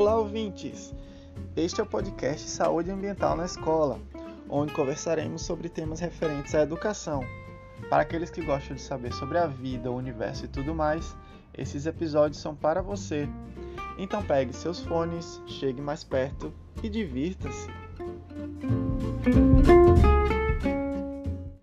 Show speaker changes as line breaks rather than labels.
Olá, ouvintes! Este é o podcast Saúde Ambiental na Escola, onde conversaremos sobre temas referentes à educação. Para aqueles que gostam de saber sobre a vida, o universo e tudo mais, esses episódios são para você. Então pegue seus fones, chegue mais perto e divirta-se!